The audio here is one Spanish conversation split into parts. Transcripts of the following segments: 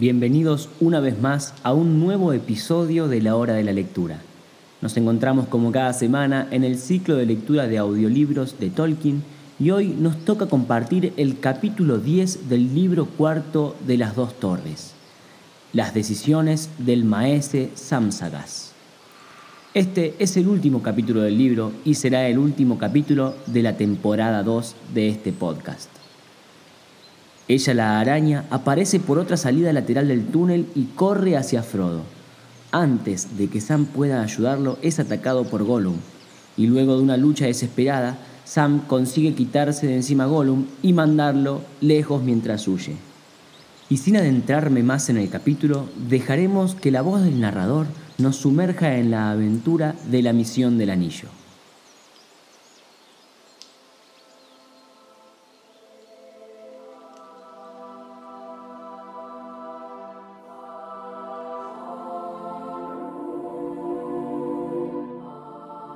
Bienvenidos una vez más a un nuevo episodio de la hora de la lectura. Nos encontramos como cada semana en el ciclo de lectura de audiolibros de Tolkien y hoy nos toca compartir el capítulo 10 del libro cuarto de las dos torres, las decisiones del maese Samsagas. Este es el último capítulo del libro y será el último capítulo de la temporada 2 de este podcast. Ella, la araña, aparece por otra salida lateral del túnel y corre hacia Frodo. Antes de que Sam pueda ayudarlo, es atacado por Gollum, y luego de una lucha desesperada, Sam consigue quitarse de encima a Gollum y mandarlo lejos mientras huye. Y sin adentrarme más en el capítulo, dejaremos que la voz del narrador nos sumerja en la aventura de la misión del anillo.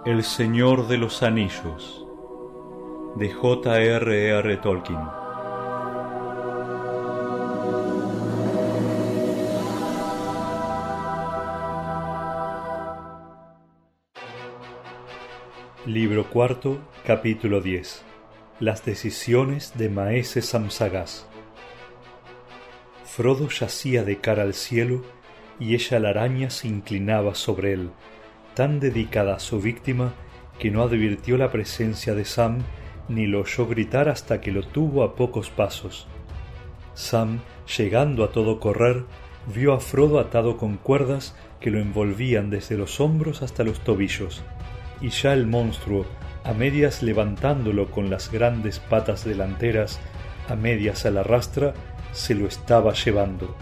El Señor de los Anillos de J.R.R. Tolkien Libro cuarto, capítulo 10 Las decisiones de Maese Samsagas Frodo yacía de cara al cielo y ella la araña se inclinaba sobre él tan dedicada a su víctima que no advirtió la presencia de Sam ni lo oyó gritar hasta que lo tuvo a pocos pasos. Sam, llegando a todo correr, vio a Frodo atado con cuerdas que lo envolvían desde los hombros hasta los tobillos, y ya el monstruo, a medias levantándolo con las grandes patas delanteras, a medias a la rastra, se lo estaba llevando.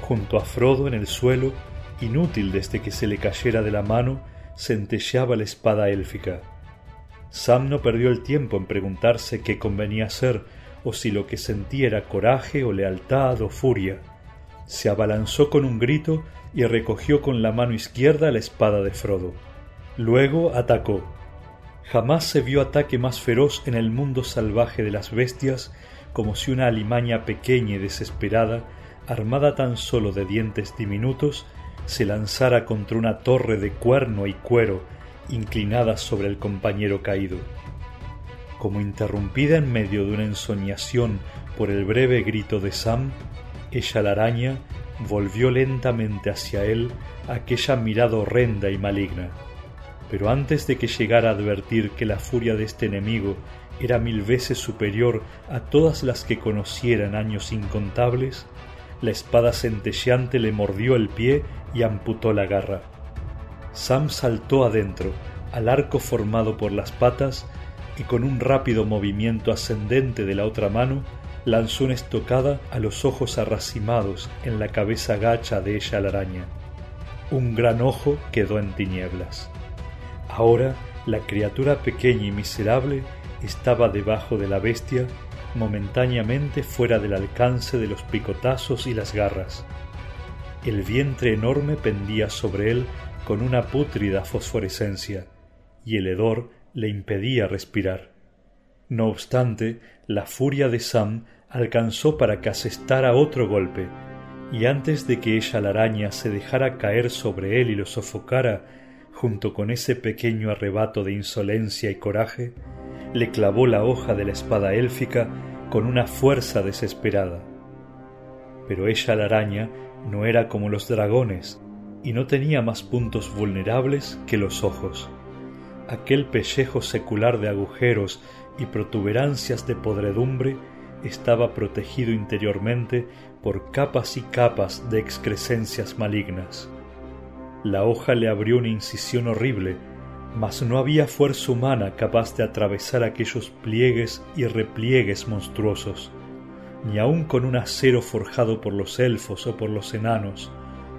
Junto a Frodo en el suelo Inútil desde que se le cayera de la mano, centelleaba la espada élfica. Sam no perdió el tiempo en preguntarse qué convenía hacer, o si lo que sentía era coraje o lealtad o furia. Se abalanzó con un grito y recogió con la mano izquierda la espada de Frodo. Luego atacó. Jamás se vio ataque más feroz en el mundo salvaje de las bestias como si una alimaña pequeña y desesperada, armada tan solo de dientes diminutos, se lanzara contra una torre de cuerno y cuero inclinada sobre el compañero caído. Como interrumpida en medio de una ensoñación por el breve grito de Sam, ella la araña volvió lentamente hacia él aquella mirada horrenda y maligna. Pero antes de que llegara a advertir que la furia de este enemigo era mil veces superior a todas las que conociera en años incontables, la espada centelleante le mordió el pie y amputó la garra. Sam saltó adentro, al arco formado por las patas, y con un rápido movimiento ascendente de la otra mano, lanzó una estocada a los ojos arracimados en la cabeza gacha de ella la araña. Un gran ojo quedó en tinieblas. Ahora la criatura pequeña y miserable estaba debajo de la bestia, momentáneamente fuera del alcance de los picotazos y las garras. El vientre enorme pendía sobre él con una pútrida fosforescencia, y el hedor le impedía respirar. No obstante, la furia de Sam alcanzó para que asestara otro golpe, y antes de que ella la araña se dejara caer sobre él y lo sofocara, junto con ese pequeño arrebato de insolencia y coraje, le clavó la hoja de la espada élfica con una fuerza desesperada. Pero ella la araña no era como los dragones y no tenía más puntos vulnerables que los ojos. Aquel pellejo secular de agujeros y protuberancias de podredumbre estaba protegido interiormente por capas y capas de excrescencias malignas. La hoja le abrió una incisión horrible, mas no había fuerza humana capaz de atravesar aquellos pliegues y repliegues monstruosos, ni aun con un acero forjado por los elfos o por los enanos,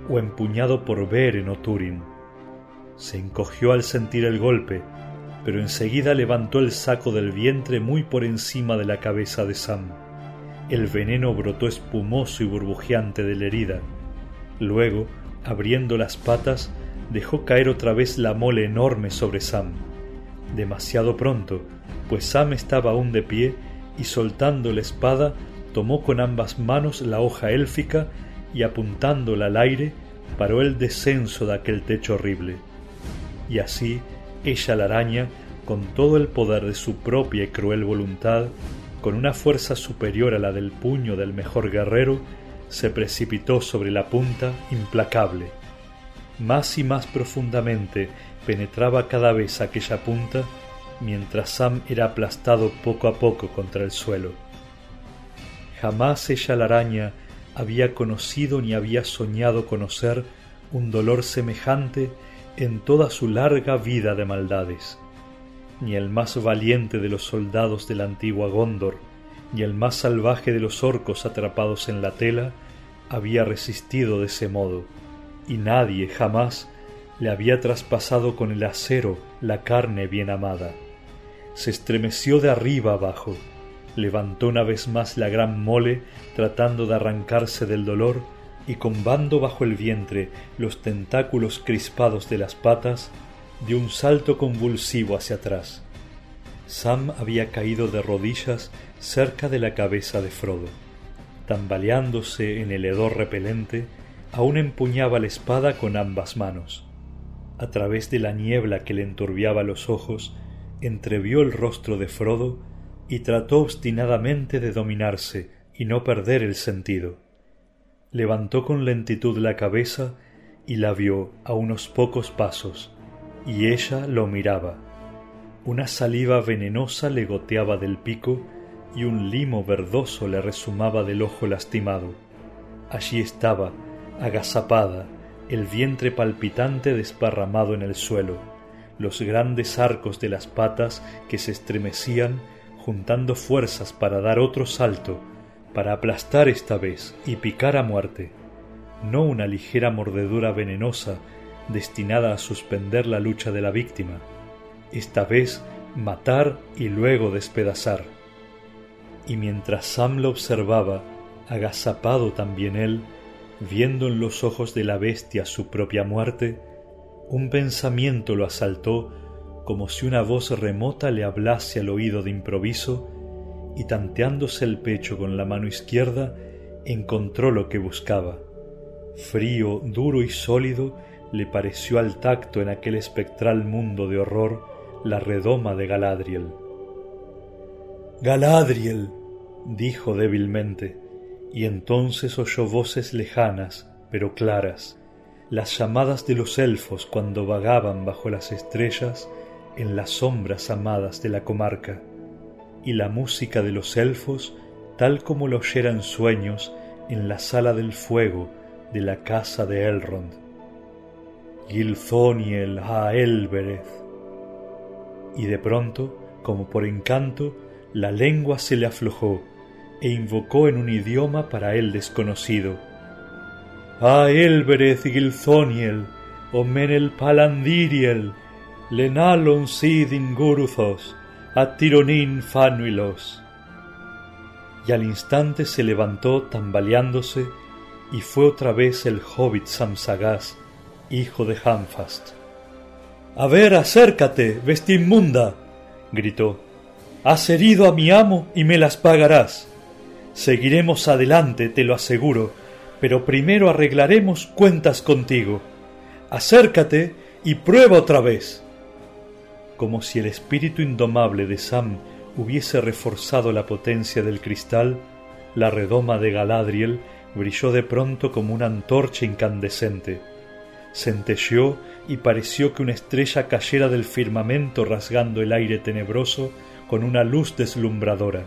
o empuñado por Beren o Turin. Se encogió al sentir el golpe, pero enseguida levantó el saco del vientre muy por encima de la cabeza de Sam. El veneno brotó espumoso y burbujeante de la herida. Luego, abriendo las patas, dejó caer otra vez la mole enorme sobre Sam. Demasiado pronto, pues Sam estaba aún de pie y soltando la espada, tomó con ambas manos la hoja élfica y apuntándola al aire, paró el descenso de aquel techo horrible. Y así, ella la araña, con todo el poder de su propia y cruel voluntad, con una fuerza superior a la del puño del mejor guerrero, se precipitó sobre la punta implacable. Más y más profundamente penetraba cada vez aquella punta, mientras Sam era aplastado poco a poco contra el suelo. Jamás ella la araña había conocido ni había soñado conocer un dolor semejante en toda su larga vida de maldades. Ni el más valiente de los soldados de la antigua Gondor, ni el más salvaje de los orcos atrapados en la tela, había resistido de ese modo, y nadie jamás le había traspasado con el acero la carne bien amada. Se estremeció de arriba abajo, levantó una vez más la gran mole tratando de arrancarse del dolor y combando bajo el vientre los tentáculos crispados de las patas, dio un salto convulsivo hacia atrás. Sam había caído de rodillas cerca de la cabeza de Frodo. Tambaleándose en el hedor repelente, aún empuñaba la espada con ambas manos. A través de la niebla que le enturbiaba los ojos, entrevió el rostro de Frodo y trató obstinadamente de dominarse y no perder el sentido. Levantó con lentitud la cabeza y la vio a unos pocos pasos, y ella lo miraba. Una saliva venenosa le goteaba del pico y un limo verdoso le resumaba del ojo lastimado. Allí estaba, agazapada, el vientre palpitante desparramado en el suelo, los grandes arcos de las patas que se estremecían juntando fuerzas para dar otro salto, para aplastar esta vez y picar a muerte, no una ligera mordedura venenosa destinada a suspender la lucha de la víctima, esta vez matar y luego despedazar. Y mientras Sam lo observaba, agazapado también él, viendo en los ojos de la bestia su propia muerte, un pensamiento lo asaltó como si una voz remota le hablase al oído de improviso, y tanteándose el pecho con la mano izquierda, encontró lo que buscaba. Frío, duro y sólido le pareció al tacto en aquel espectral mundo de horror la redoma de Galadriel. Galadriel, dijo débilmente, y entonces oyó voces lejanas, pero claras, las llamadas de los elfos cuando vagaban bajo las estrellas en las sombras amadas de la comarca, y la música de los elfos tal como lo oyeran sueños en la sala del fuego de la casa de Elrond. Gilthoniel a Elbereth. Y de pronto, como por encanto, la lengua se le aflojó e invocó en un idioma para él desconocido. A Elbereth Gilthoniel, o Menel Palandiriel, lenalon sidin guruthos, tironin fanuilos. Y al instante se levantó tambaleándose y fue otra vez el hobbit Samsagas, hijo de Hamfast. A ver, acércate, bestia inmunda, gritó. Has herido a mi amo y me las pagarás. Seguiremos adelante, te lo aseguro, pero primero arreglaremos cuentas contigo. Acércate y prueba otra vez como si el espíritu indomable de Sam hubiese reforzado la potencia del cristal, la redoma de Galadriel brilló de pronto como una antorcha incandescente. Centelleó y pareció que una estrella cayera del firmamento rasgando el aire tenebroso con una luz deslumbradora.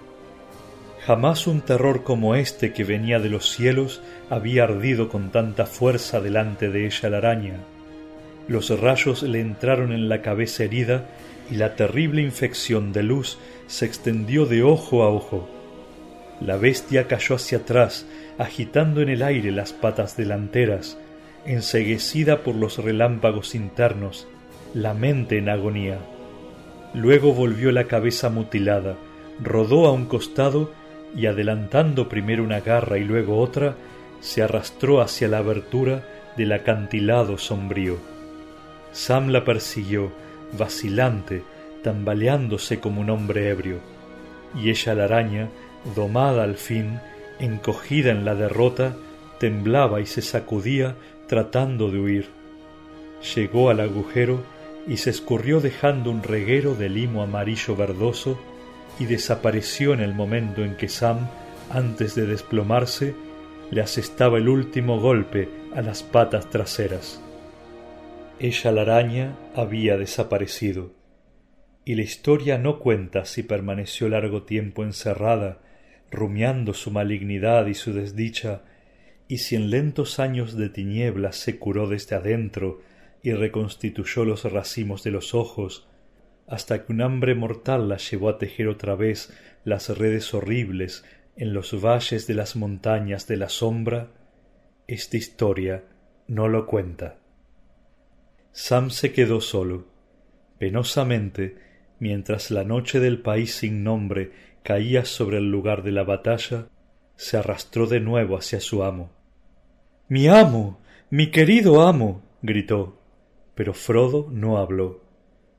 Jamás un terror como este que venía de los cielos había ardido con tanta fuerza delante de ella la araña. Los rayos le entraron en la cabeza herida y la terrible infección de luz se extendió de ojo a ojo. La bestia cayó hacia atrás, agitando en el aire las patas delanteras, enseguecida por los relámpagos internos, la mente en agonía. Luego volvió la cabeza mutilada, rodó a un costado y adelantando primero una garra y luego otra, se arrastró hacia la abertura del acantilado sombrío. Sam la persiguió, vacilante, tambaleándose como un hombre ebrio, y ella la araña, domada al fin, encogida en la derrota, temblaba y se sacudía tratando de huir. Llegó al agujero y se escurrió dejando un reguero de limo amarillo verdoso y desapareció en el momento en que Sam, antes de desplomarse, le asestaba el último golpe a las patas traseras. Ella la araña había desaparecido, y la historia no cuenta si permaneció largo tiempo encerrada, rumiando su malignidad y su desdicha, y si en lentos años de tinieblas se curó desde adentro y reconstituyó los racimos de los ojos, hasta que un hambre mortal la llevó a tejer otra vez las redes horribles en los valles de las montañas de la sombra, esta historia no lo cuenta. Sam se quedó solo. Penosamente, mientras la noche del país sin nombre caía sobre el lugar de la batalla, se arrastró de nuevo hacia su amo. Mi amo. mi querido amo. gritó. Pero Frodo no habló.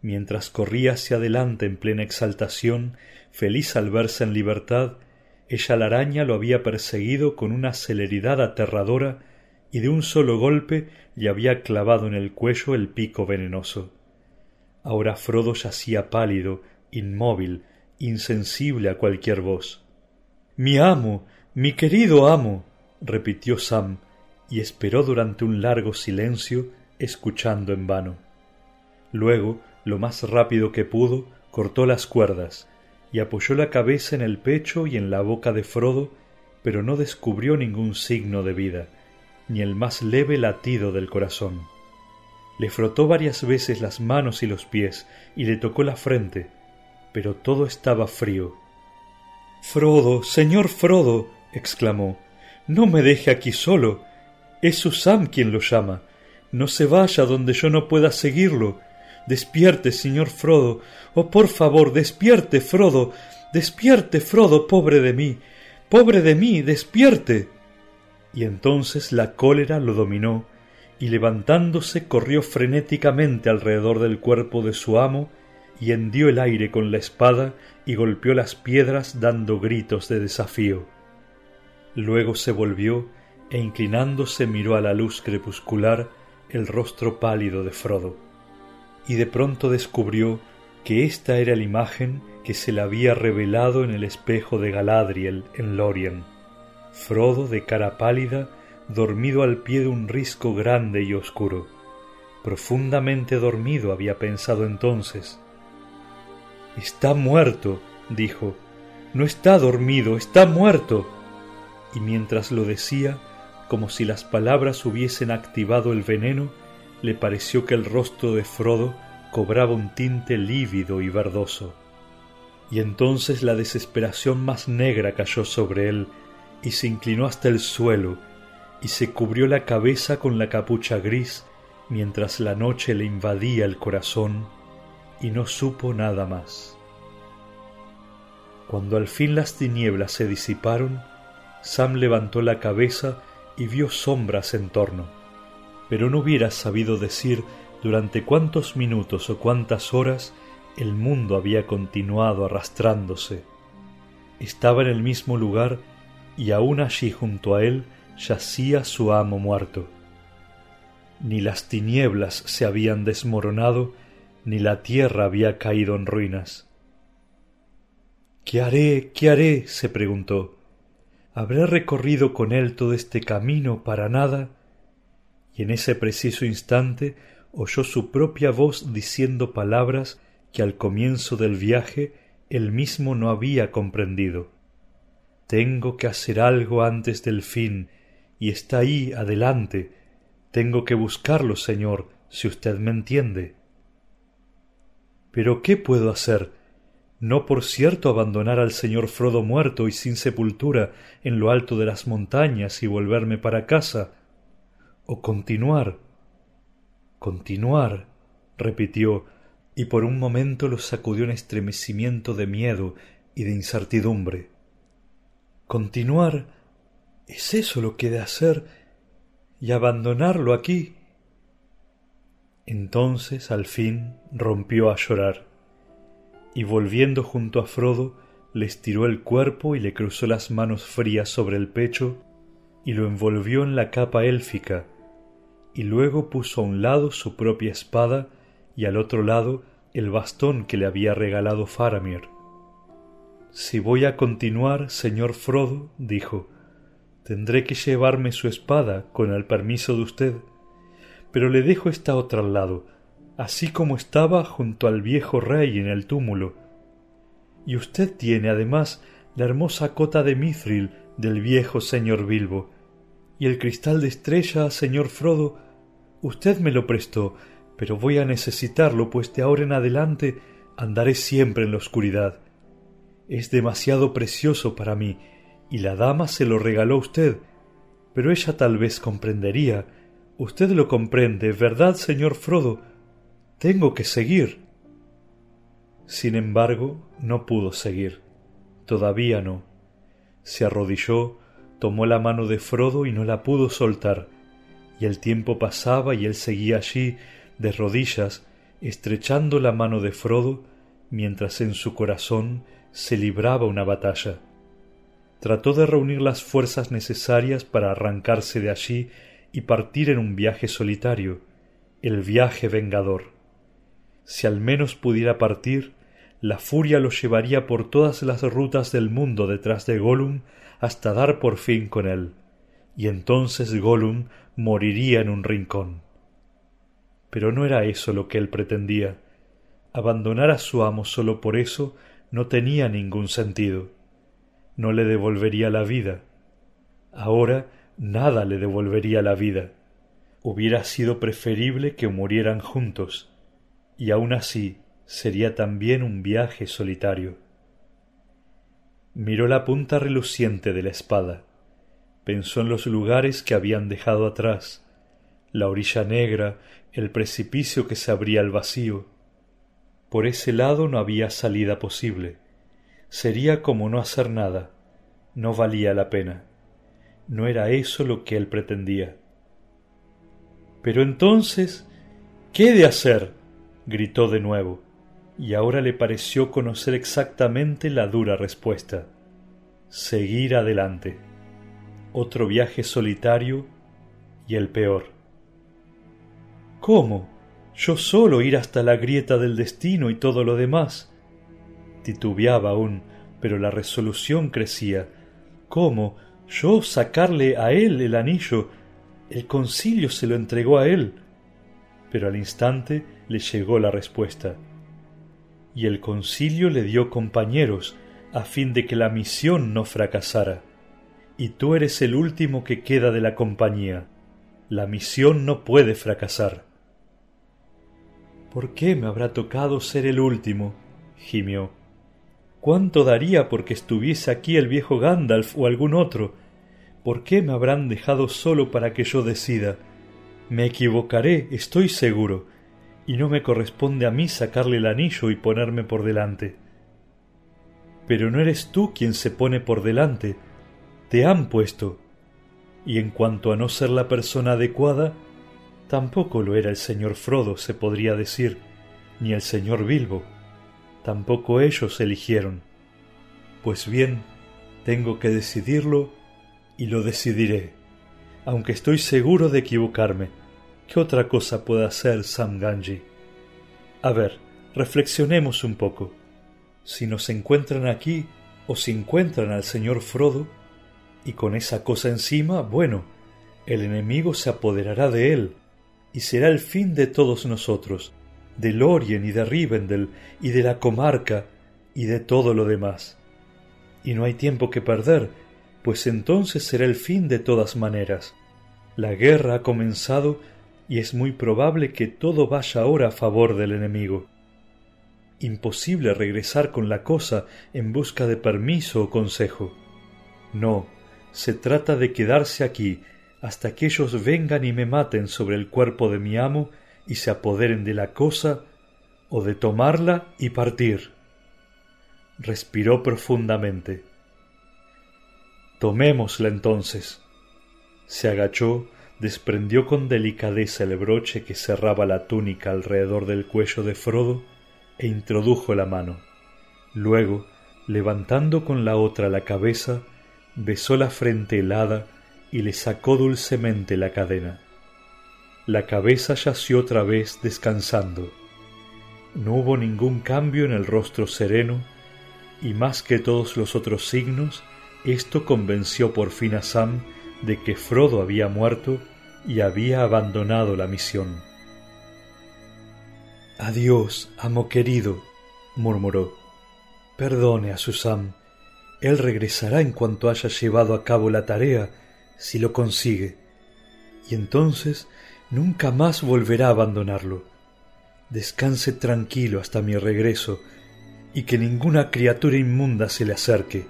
Mientras corría hacia adelante en plena exaltación, feliz al verse en libertad, ella la araña lo había perseguido con una celeridad aterradora y de un solo golpe le había clavado en el cuello el pico venenoso. Ahora Frodo yacía pálido, inmóvil, insensible a cualquier voz. Mi amo, mi querido amo, repitió Sam, y esperó durante un largo silencio, escuchando en vano. Luego lo más rápido que pudo, cortó las cuerdas y apoyó la cabeza en el pecho y en la boca de Frodo, pero no descubrió ningún signo de vida, ni el más leve latido del corazón. Le frotó varias veces las manos y los pies y le tocó la frente, pero todo estaba frío. Frodo, señor Frodo, exclamó, no me deje aquí solo. Es Susam quien lo llama. No se vaya donde yo no pueda seguirlo. Despierte, señor Frodo. Oh, por favor, despierte, Frodo. Despierte, Frodo, pobre de mí. Pobre de mí, despierte. Y entonces la cólera lo dominó, y levantándose corrió frenéticamente alrededor del cuerpo de su amo, y hendió el aire con la espada y golpeó las piedras dando gritos de desafío. Luego se volvió e inclinándose miró a la luz crepuscular el rostro pálido de Frodo y de pronto descubrió que esta era la imagen que se le había revelado en el espejo de Galadriel en Lorien. Frodo de cara pálida, dormido al pie de un risco grande y oscuro. Profundamente dormido había pensado entonces. Está muerto, dijo. No está dormido, está muerto. Y mientras lo decía, como si las palabras hubiesen activado el veneno, le pareció que el rostro de Frodo cobraba un tinte lívido y verdoso. Y entonces la desesperación más negra cayó sobre él, y se inclinó hasta el suelo, y se cubrió la cabeza con la capucha gris, mientras la noche le invadía el corazón, y no supo nada más. Cuando al fin las tinieblas se disiparon, Sam levantó la cabeza y vio sombras en torno pero no hubiera sabido decir durante cuántos minutos o cuántas horas el mundo había continuado arrastrándose. Estaba en el mismo lugar y aún allí junto a él yacía su amo muerto. Ni las tinieblas se habían desmoronado, ni la tierra había caído en ruinas. ¿Qué haré? ¿Qué haré? se preguntó. ¿Habré recorrido con él todo este camino para nada? Y en ese preciso instante oyó su propia voz diciendo palabras que al comienzo del viaje él mismo no había comprendido. Tengo que hacer algo antes del fin, y está ahí adelante. Tengo que buscarlo, señor, si usted me entiende. Pero ¿qué puedo hacer? No por cierto abandonar al señor Frodo muerto y sin sepultura en lo alto de las montañas y volverme para casa. O continuar. Continuar, repitió, y por un momento lo sacudió un estremecimiento de miedo y de incertidumbre. Continuar. ¿Es eso lo que he de hacer? ¿Y abandonarlo aquí? Entonces al fin rompió a llorar, y volviendo junto a Frodo, le estiró el cuerpo y le cruzó las manos frías sobre el pecho, y lo envolvió en la capa élfica, y luego puso a un lado su propia espada y al otro lado el bastón que le había regalado Faramir. Si voy a continuar, señor Frodo, dijo, tendré que llevarme su espada con el permiso de usted, pero le dejo esta otra al lado, así como estaba junto al viejo rey en el túmulo. Y usted tiene además la hermosa cota de mithril del viejo señor Bilbo, y el cristal de estrella, señor Frodo, usted me lo prestó, pero voy a necesitarlo, pues de ahora en adelante andaré siempre en la oscuridad. Es demasiado precioso para mí, y la dama se lo regaló a usted, pero ella tal vez comprendería. Usted lo comprende, ¿verdad, señor Frodo? Tengo que seguir. Sin embargo, no pudo seguir. Todavía no. Se arrodilló, tomó la mano de Frodo y no la pudo soltar, el tiempo pasaba y él seguía allí de rodillas, estrechando la mano de Frodo, mientras en su corazón se libraba una batalla. Trató de reunir las fuerzas necesarias para arrancarse de allí y partir en un viaje solitario, el viaje vengador. Si al menos pudiera partir, la furia lo llevaría por todas las rutas del mundo detrás de Gollum hasta dar por fin con él, y entonces Gollum moriría en un rincón. Pero no era eso lo que él pretendía. Abandonar a su amo solo por eso no tenía ningún sentido. No le devolvería la vida. Ahora nada le devolvería la vida. Hubiera sido preferible que murieran juntos, y aun así sería también un viaje solitario. Miró la punta reluciente de la espada, pensó en los lugares que habían dejado atrás, la orilla negra, el precipicio que se abría al vacío. Por ese lado no había salida posible. Sería como no hacer nada. No valía la pena. No era eso lo que él pretendía. Pero entonces, ¿qué he de hacer? gritó de nuevo, y ahora le pareció conocer exactamente la dura respuesta. Seguir adelante. Otro viaje solitario y el peor. ¿Cómo? ¿Yo solo ir hasta la grieta del destino y todo lo demás? Titubeaba aún, pero la resolución crecía. ¿Cómo? ¿Yo sacarle a él el anillo? El concilio se lo entregó a él. Pero al instante le llegó la respuesta. Y el concilio le dio compañeros, a fin de que la misión no fracasara. Y tú eres el último que queda de la compañía. La misión no puede fracasar. ¿Por qué me habrá tocado ser el último? gimió. ¿Cuánto daría porque estuviese aquí el viejo Gandalf o algún otro? ¿Por qué me habrán dejado solo para que yo decida? Me equivocaré, estoy seguro, y no me corresponde a mí sacarle el anillo y ponerme por delante. Pero no eres tú quien se pone por delante, te han puesto. Y en cuanto a no ser la persona adecuada, Tampoco lo era el señor Frodo, se podría decir, ni el señor Bilbo. Tampoco ellos eligieron. Pues bien, tengo que decidirlo y lo decidiré, aunque estoy seguro de equivocarme. ¿Qué otra cosa puede hacer Sam Ganji? A ver, reflexionemos un poco. Si nos encuentran aquí o si encuentran al señor Frodo, y con esa cosa encima, bueno, el enemigo se apoderará de él y será el fin de todos nosotros, de Lorien y de Rivendell y de la comarca y de todo lo demás. y no hay tiempo que perder, pues entonces será el fin de todas maneras. La guerra ha comenzado y es muy probable que todo vaya ahora a favor del enemigo. Imposible regresar con la cosa en busca de permiso o consejo. No, se trata de quedarse aquí hasta que ellos vengan y me maten sobre el cuerpo de mi amo y se apoderen de la cosa, o de tomarla y partir. Respiró profundamente. Tomémosla entonces. Se agachó, desprendió con delicadeza el broche que cerraba la túnica alrededor del cuello de Frodo e introdujo la mano. Luego, levantando con la otra la cabeza, besó la frente helada y le sacó dulcemente la cadena. La cabeza yació otra vez descansando. No hubo ningún cambio en el rostro sereno, y más que todos los otros signos, esto convenció por fin a Sam de que Frodo había muerto y había abandonado la misión. Adiós, amo querido, murmuró. Perdone a su Sam. Él regresará en cuanto haya llevado a cabo la tarea si lo consigue, y entonces nunca más volverá a abandonarlo. Descanse tranquilo hasta mi regreso, y que ninguna criatura inmunda se le acerque.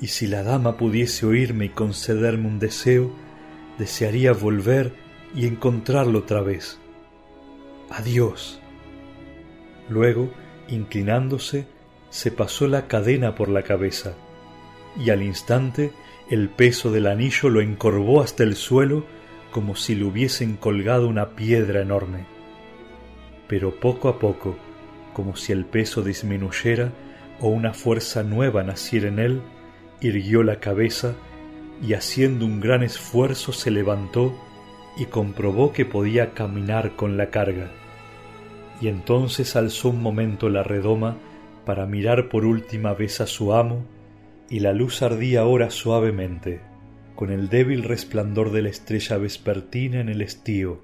Y si la dama pudiese oírme y concederme un deseo, desearía volver y encontrarlo otra vez. Adiós. Luego, inclinándose, se pasó la cadena por la cabeza, y al instante el peso del anillo lo encorvó hasta el suelo como si le hubiesen colgado una piedra enorme. Pero poco a poco, como si el peso disminuyera o una fuerza nueva naciera en él, irguió la cabeza y haciendo un gran esfuerzo se levantó y comprobó que podía caminar con la carga. Y entonces alzó un momento la redoma para mirar por última vez a su amo y la luz ardía ahora suavemente, con el débil resplandor de la estrella vespertina en el estío,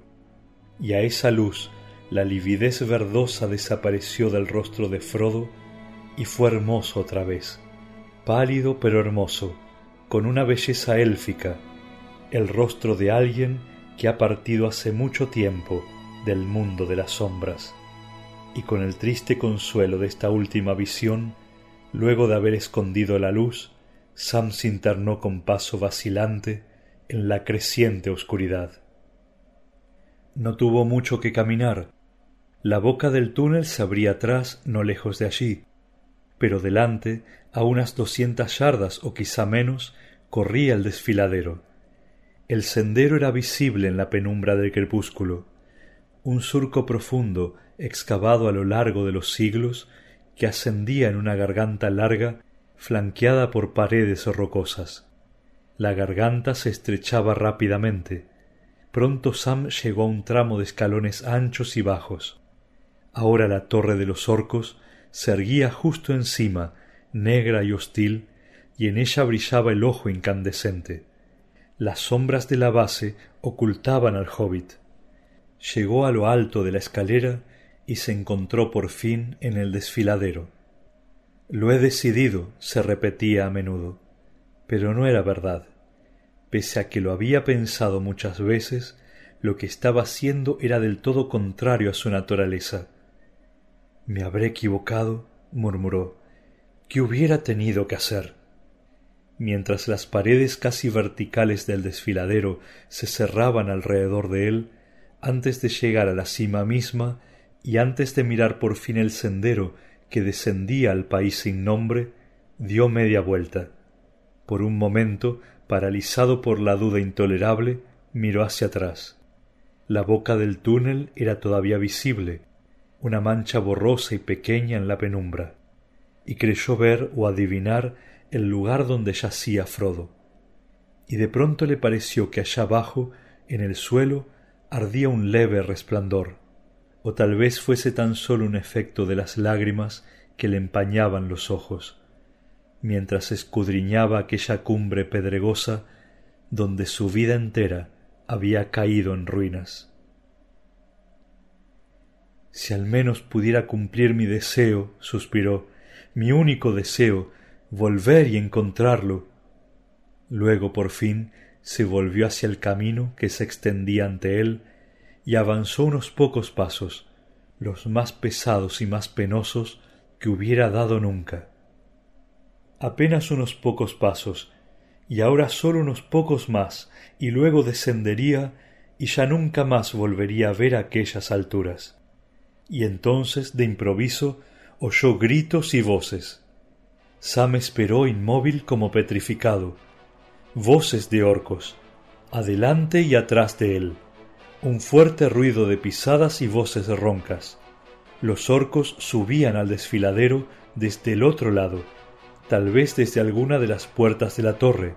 y a esa luz la lividez verdosa desapareció del rostro de Frodo y fue hermoso otra vez, pálido pero hermoso, con una belleza élfica, el rostro de alguien que ha partido hace mucho tiempo del mundo de las sombras, y con el triste consuelo de esta última visión, Luego de haber escondido la luz, Sam se internó con paso vacilante en la creciente oscuridad. No tuvo mucho que caminar. La boca del túnel se abría atrás, no lejos de allí, pero delante, a unas doscientas yardas o quizá menos, corría el desfiladero. El sendero era visible en la penumbra del crepúsculo. Un surco profundo, excavado a lo largo de los siglos, que ascendía en una garganta larga flanqueada por paredes rocosas. La garganta se estrechaba rápidamente. Pronto Sam llegó a un tramo de escalones anchos y bajos. Ahora la torre de los orcos se erguía justo encima, negra y hostil, y en ella brillaba el ojo incandescente. Las sombras de la base ocultaban al hobbit. Llegó a lo alto de la escalera y se encontró por fin en el desfiladero. Lo he decidido, se repetía a menudo, pero no era verdad. Pese a que lo había pensado muchas veces, lo que estaba haciendo era del todo contrario a su naturaleza. Me habré equivocado, murmuró. ¿Qué hubiera tenido que hacer? Mientras las paredes casi verticales del desfiladero se cerraban alrededor de él, antes de llegar a la cima misma, y antes de mirar por fin el sendero que descendía al país sin nombre, dio media vuelta. Por un momento, paralizado por la duda intolerable, miró hacia atrás. La boca del túnel era todavía visible, una mancha borrosa y pequeña en la penumbra, y creyó ver o adivinar el lugar donde yacía Frodo. Y de pronto le pareció que allá abajo, en el suelo, ardía un leve resplandor o tal vez fuese tan solo un efecto de las lágrimas que le empañaban los ojos, mientras escudriñaba aquella cumbre pedregosa donde su vida entera había caído en ruinas. Si al menos pudiera cumplir mi deseo, suspiró, mi único deseo, volver y encontrarlo. Luego por fin se volvió hacia el camino que se extendía ante él y avanzó unos pocos pasos, los más pesados y más penosos que hubiera dado nunca. Apenas unos pocos pasos, y ahora sólo unos pocos más, y luego descendería y ya nunca más volvería a ver aquellas alturas. Y entonces, de improviso, oyó gritos y voces. Sam esperó inmóvil como petrificado. Voces de orcos, adelante y atrás de él. Un fuerte ruido de pisadas y voces roncas. Los orcos subían al desfiladero desde el otro lado, tal vez desde alguna de las puertas de la torre.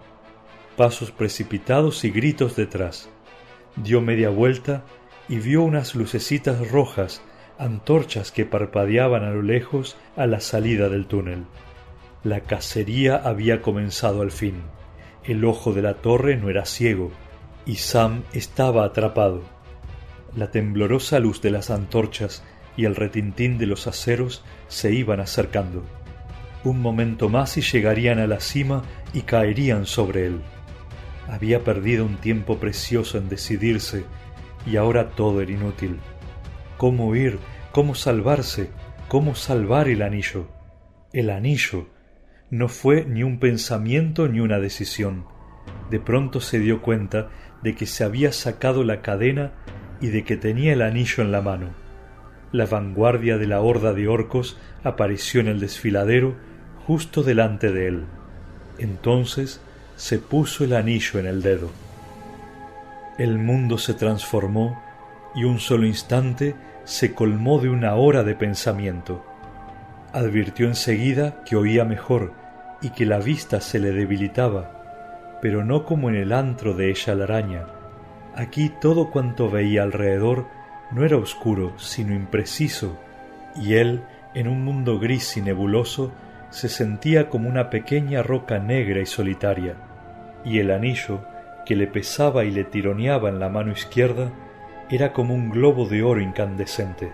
Pasos precipitados y gritos detrás. Dio media vuelta y vio unas lucecitas rojas, antorchas que parpadeaban a lo lejos a la salida del túnel. La cacería había comenzado al fin. El ojo de la torre no era ciego, y Sam estaba atrapado. La temblorosa luz de las antorchas y el retintín de los aceros se iban acercando. Un momento más y llegarían a la cima y caerían sobre él. Había perdido un tiempo precioso en decidirse y ahora todo era inútil. ¿Cómo huir? ¿Cómo salvarse? ¿Cómo salvar el anillo? El anillo. No fue ni un pensamiento ni una decisión. De pronto se dio cuenta de que se había sacado la cadena y de que tenía el anillo en la mano. La vanguardia de la horda de orcos apareció en el desfiladero justo delante de él. Entonces se puso el anillo en el dedo. El mundo se transformó y un solo instante se colmó de una hora de pensamiento. Advirtió enseguida que oía mejor y que la vista se le debilitaba, pero no como en el antro de ella la araña. Aquí todo cuanto veía alrededor no era oscuro, sino impreciso, y él, en un mundo gris y nebuloso, se sentía como una pequeña roca negra y solitaria y el anillo, que le pesaba y le tironeaba en la mano izquierda, era como un globo de oro incandescente.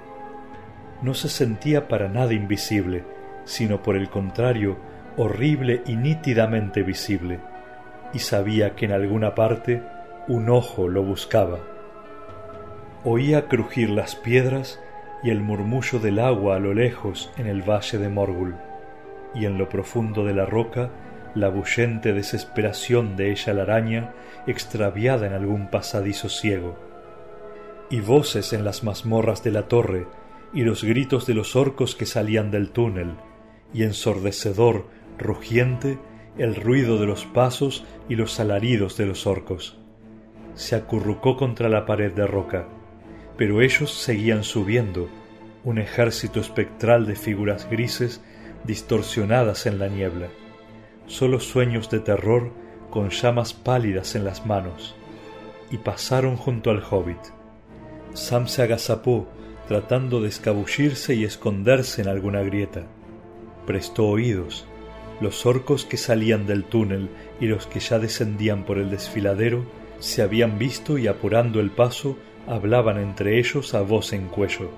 No se sentía para nada invisible, sino por el contrario, horrible y nítidamente visible, y sabía que en alguna parte un ojo lo buscaba. Oía crujir las piedras y el murmullo del agua a lo lejos en el valle de Morgul, y en lo profundo de la roca la bullente desesperación de ella la araña extraviada en algún pasadizo ciego, y voces en las mazmorras de la torre, y los gritos de los orcos que salían del túnel, y ensordecedor, rugiente, el ruido de los pasos y los alaridos de los orcos. Se acurrucó contra la pared de roca, pero ellos seguían subiendo, un ejército espectral de figuras grises distorsionadas en la niebla solo sueños de terror con llamas pálidas en las manos, y pasaron junto al hobbit. Sam se agazapó, tratando de escabullirse y esconderse en alguna grieta. Prestó oídos. Los orcos que salían del túnel y los que ya descendían por el desfiladero se habían visto y apurando el paso hablaban entre ellos a voz en cuello.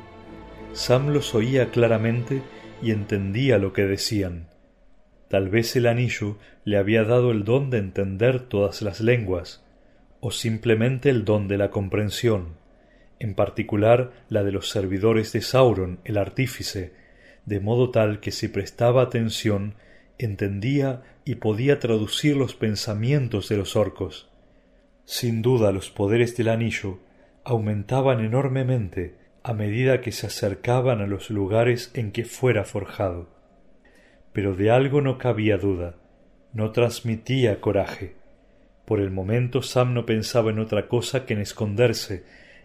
Sam los oía claramente y entendía lo que decían. Tal vez el anillo le había dado el don de entender todas las lenguas, o simplemente el don de la comprensión, en particular la de los servidores de Sauron, el artífice, de modo tal que si prestaba atención entendía y podía traducir los pensamientos de los orcos. Sin duda los poderes del anillo aumentaban enormemente a medida que se acercaban a los lugares en que fuera forjado pero de algo no cabía duda, no transmitía coraje. Por el momento Sam no pensaba en otra cosa que en esconderse,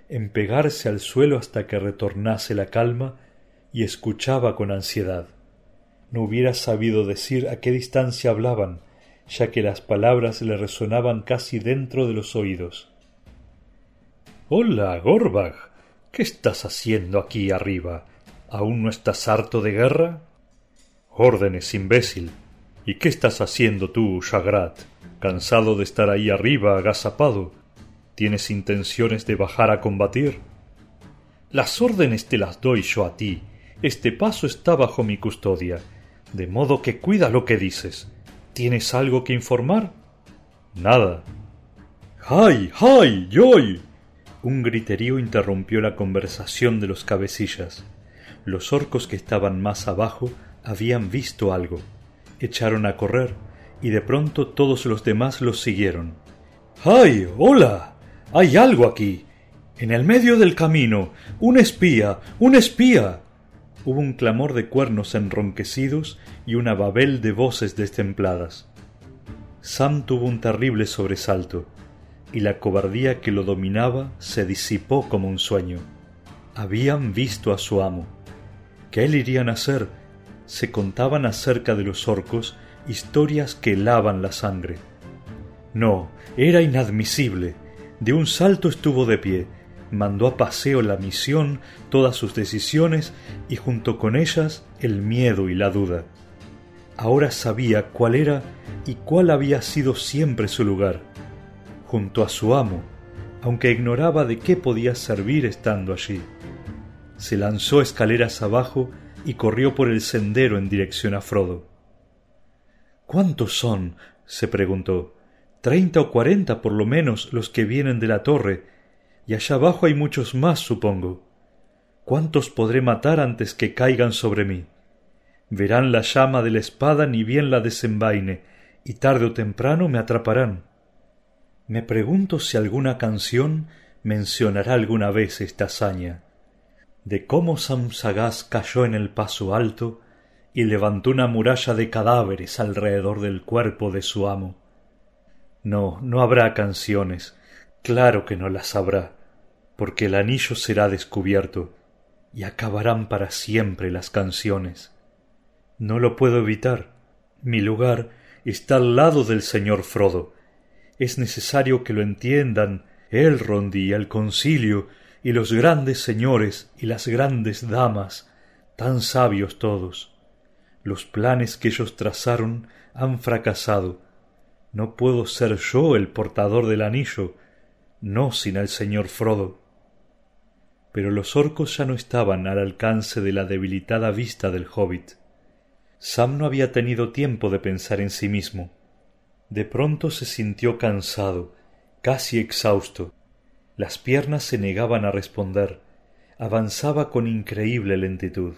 en pegarse al suelo hasta que retornase la calma, y escuchaba con ansiedad. No hubiera sabido decir a qué distancia hablaban, ya que las palabras le resonaban casi dentro de los oídos. Hola, Gorbag. ¿Qué estás haciendo aquí arriba? ¿Aún no estás harto de guerra? Órdenes, imbécil. ¿Y qué estás haciendo tú, Shagrat? ¿Cansado de estar ahí arriba, agazapado? ¿Tienes intenciones de bajar a combatir? Las órdenes te las doy yo a ti. Este paso está bajo mi custodia. De modo que cuida lo que dices. ¿Tienes algo que informar? Nada. ¡Ay! ¡Ay! ¡Yoy! Un griterío interrumpió la conversación de los cabecillas. Los orcos que estaban más abajo habían visto algo. Echaron a correr, y de pronto todos los demás los siguieron. ¡Ay! ¡Hola! Hay algo aquí. En el medio del camino. Un espía. Un espía. Hubo un clamor de cuernos enronquecidos y una babel de voces destempladas. Sam tuvo un terrible sobresalto, y la cobardía que lo dominaba se disipó como un sueño. Habían visto a su amo. ¿Qué le irían a hacer? Se contaban acerca de los orcos historias que helaban la sangre. No, era inadmisible. De un salto estuvo de pie, mandó a paseo la misión, todas sus decisiones y junto con ellas el miedo y la duda. Ahora sabía cuál era y cuál había sido siempre su lugar, junto a su amo, aunque ignoraba de qué podía servir estando allí. Se lanzó escaleras abajo y corrió por el sendero en dirección a Frodo. ¿Cuántos son? se preguntó. Treinta o cuarenta por lo menos los que vienen de la torre, y allá abajo hay muchos más, supongo. ¿Cuántos podré matar antes que caigan sobre mí? Verán la llama de la espada ni bien la desenvaine, y tarde o temprano me atraparán. Me pregunto si alguna canción mencionará alguna vez esta hazaña, de cómo Samsagás cayó en el paso alto y levantó una muralla de cadáveres alrededor del cuerpo de su amo. No, no habrá canciones, Claro que no las habrá, porque el anillo será descubierto y acabarán para siempre las canciones. No lo puedo evitar. Mi lugar está al lado del señor Frodo. Es necesario que lo entiendan Elrond y el concilio y los grandes señores y las grandes damas, tan sabios todos. Los planes que ellos trazaron han fracasado. No puedo ser yo el portador del anillo, no sin el señor Frodo. Pero los orcos ya no estaban al alcance de la debilitada vista del hobbit. Sam no había tenido tiempo de pensar en sí mismo. De pronto se sintió cansado, casi exhausto. Las piernas se negaban a responder. Avanzaba con increíble lentitud.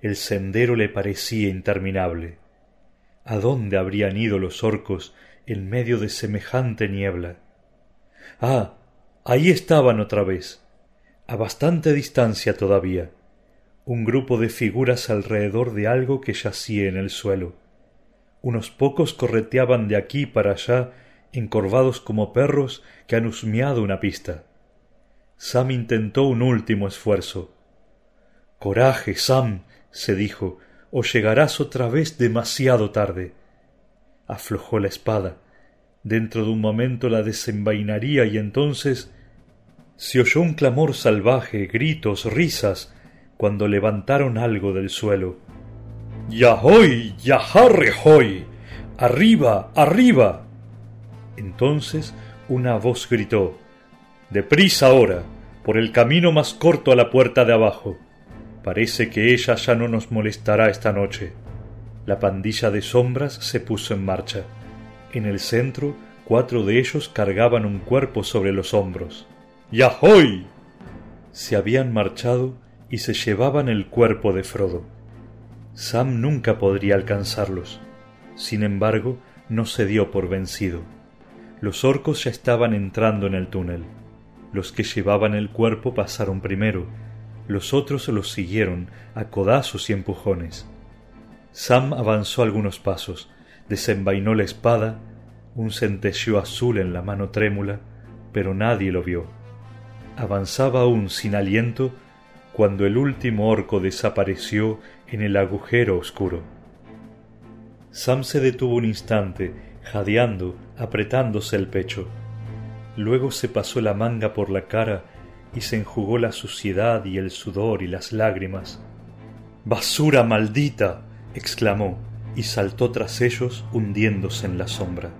El sendero le parecía interminable. ¿A dónde habrían ido los orcos en medio de semejante niebla? Ah, ahí estaban otra vez, a bastante distancia todavía, un grupo de figuras alrededor de algo que yacía en el suelo. Unos pocos correteaban de aquí para allá, encorvados como perros que han husmeado una pista. Sam intentó un último esfuerzo. Coraje, Sam, se dijo, o llegarás otra vez demasiado tarde. Aflojó la espada Dentro de un momento la desenvainaría y entonces se oyó un clamor salvaje, gritos, risas, cuando levantaron algo del suelo. ¡Yahoy! ¡Yaharrehoy! ¡Arriba! ¡Arriba! Entonces una voz gritó Deprisa ahora, por el camino más corto a la puerta de abajo. Parece que ella ya no nos molestará esta noche. La pandilla de sombras se puso en marcha. En el centro, cuatro de ellos cargaban un cuerpo sobre los hombros. ¡Yahoy! Se habían marchado y se llevaban el cuerpo de Frodo. Sam nunca podría alcanzarlos. Sin embargo, no se dio por vencido. Los orcos ya estaban entrando en el túnel. Los que llevaban el cuerpo pasaron primero, los otros los siguieron a codazos y empujones. Sam avanzó algunos pasos, desenvainó la espada, un centelleo azul en la mano trémula, pero nadie lo vio. Avanzaba aún sin aliento cuando el último orco desapareció en el agujero oscuro. Sam se detuvo un instante, jadeando, apretándose el pecho. Luego se pasó la manga por la cara y se enjugó la suciedad y el sudor y las lágrimas. ¡Basura maldita! exclamó y saltó tras ellos hundiéndose en la sombra.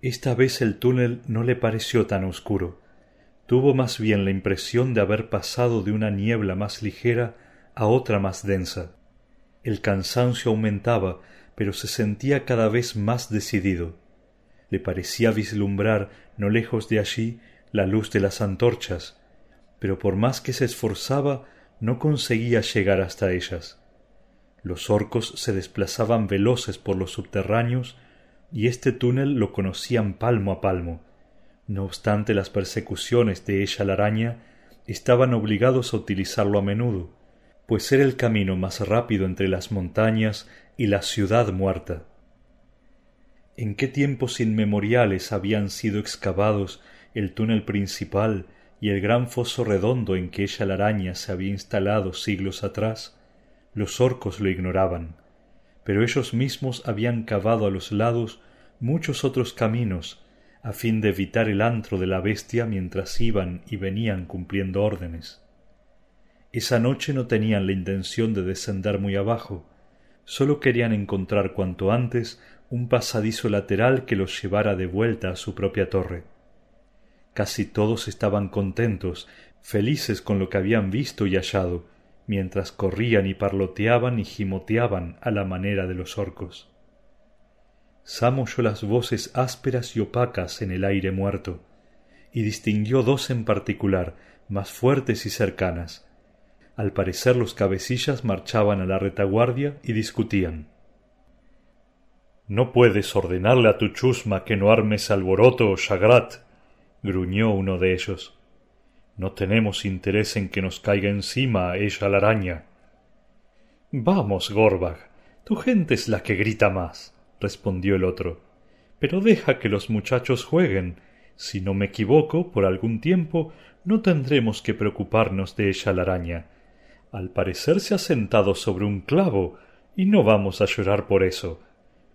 Esta vez el túnel no le pareció tan oscuro. Tuvo más bien la impresión de haber pasado de una niebla más ligera a otra más densa. El cansancio aumentaba, pero se sentía cada vez más decidido. Le parecía vislumbrar, no lejos de allí, la luz de las antorchas, pero por más que se esforzaba no conseguía llegar hasta ellas. Los orcos se desplazaban veloces por los subterráneos y este túnel lo conocían palmo a palmo. No obstante las persecuciones de ella la araña, estaban obligados a utilizarlo a menudo, pues era el camino más rápido entre las montañas y la ciudad muerta. ¿En qué tiempos inmemoriales habían sido excavados el túnel principal y el gran foso redondo en que ella la araña se había instalado siglos atrás? Los orcos lo ignoraban, pero ellos mismos habían cavado a los lados muchos otros caminos a fin de evitar el antro de la bestia mientras iban y venían cumpliendo órdenes. Esa noche no tenían la intención de descender muy abajo, sólo querían encontrar cuanto antes un pasadizo lateral que los llevara de vuelta a su propia torre. Casi todos estaban contentos, felices con lo que habían visto y hallado, mientras corrían y parloteaban y gimoteaban a la manera de los orcos. Sam oyó las voces ásperas y opacas en el aire muerto, y distinguió dos en particular, más fuertes y cercanas. Al parecer los cabecillas marchaban a la retaguardia y discutían. No puedes ordenarle a tu chusma que no armes alboroto, Shagrat, gruñó uno de ellos. No tenemos interés en que nos caiga encima ella la araña. Vamos, Gorbag, tu gente es la que grita más, respondió el otro. Pero deja que los muchachos jueguen. Si no me equivoco, por algún tiempo no tendremos que preocuparnos de ella la araña. Al parecer se ha sentado sobre un clavo, y no vamos a llorar por eso.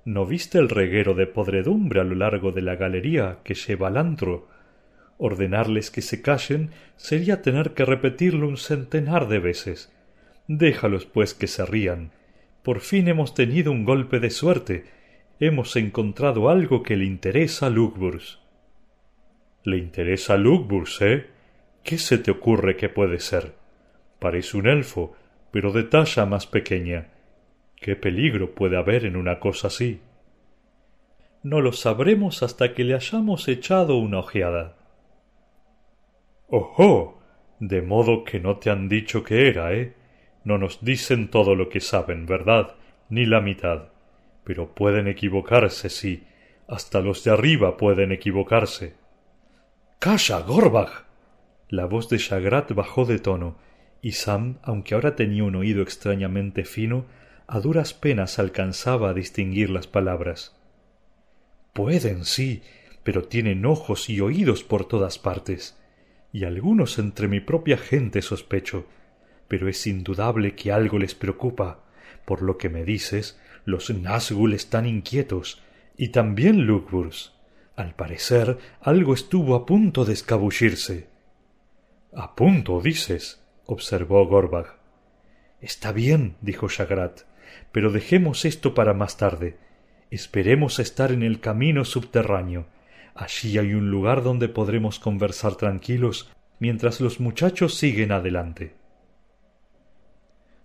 ¿No viste el reguero de podredumbre a lo largo de la galería que lleva al antro? Ordenarles que se callen sería tener que repetirlo un centenar de veces. Déjalos, pues, que se rían. Por fin hemos tenido un golpe de suerte. Hemos encontrado algo que le interesa a Lugburs. ¿Le interesa a Lugburs, eh? ¿Qué se te ocurre que puede ser? Parece un elfo, pero de talla más pequeña. ¿Qué peligro puede haber en una cosa así? No lo sabremos hasta que le hayamos echado una ojeada. ¡Ojo! De modo que no te han dicho que era, ¿eh? No nos dicen todo lo que saben, ¿verdad? Ni la mitad. Pero pueden equivocarse, sí. Hasta los de arriba pueden equivocarse. ¡Calla, Gorbag! La voz de Shagrat bajó de tono, y Sam, aunque ahora tenía un oído extrañamente fino, a duras penas alcanzaba a distinguir las palabras. Pueden, sí, pero tienen ojos y oídos por todas partes y algunos entre mi propia gente sospecho, pero es indudable que algo les preocupa. Por lo que me dices, los Nazgûl están inquietos, y también Lugburs. Al parecer, algo estuvo a punto de escabullirse. A punto, dices, observó Gorbag. Está bien, dijo Shagrat, pero dejemos esto para más tarde. Esperemos estar en el camino subterráneo Allí hay un lugar donde podremos conversar tranquilos mientras los muchachos siguen adelante.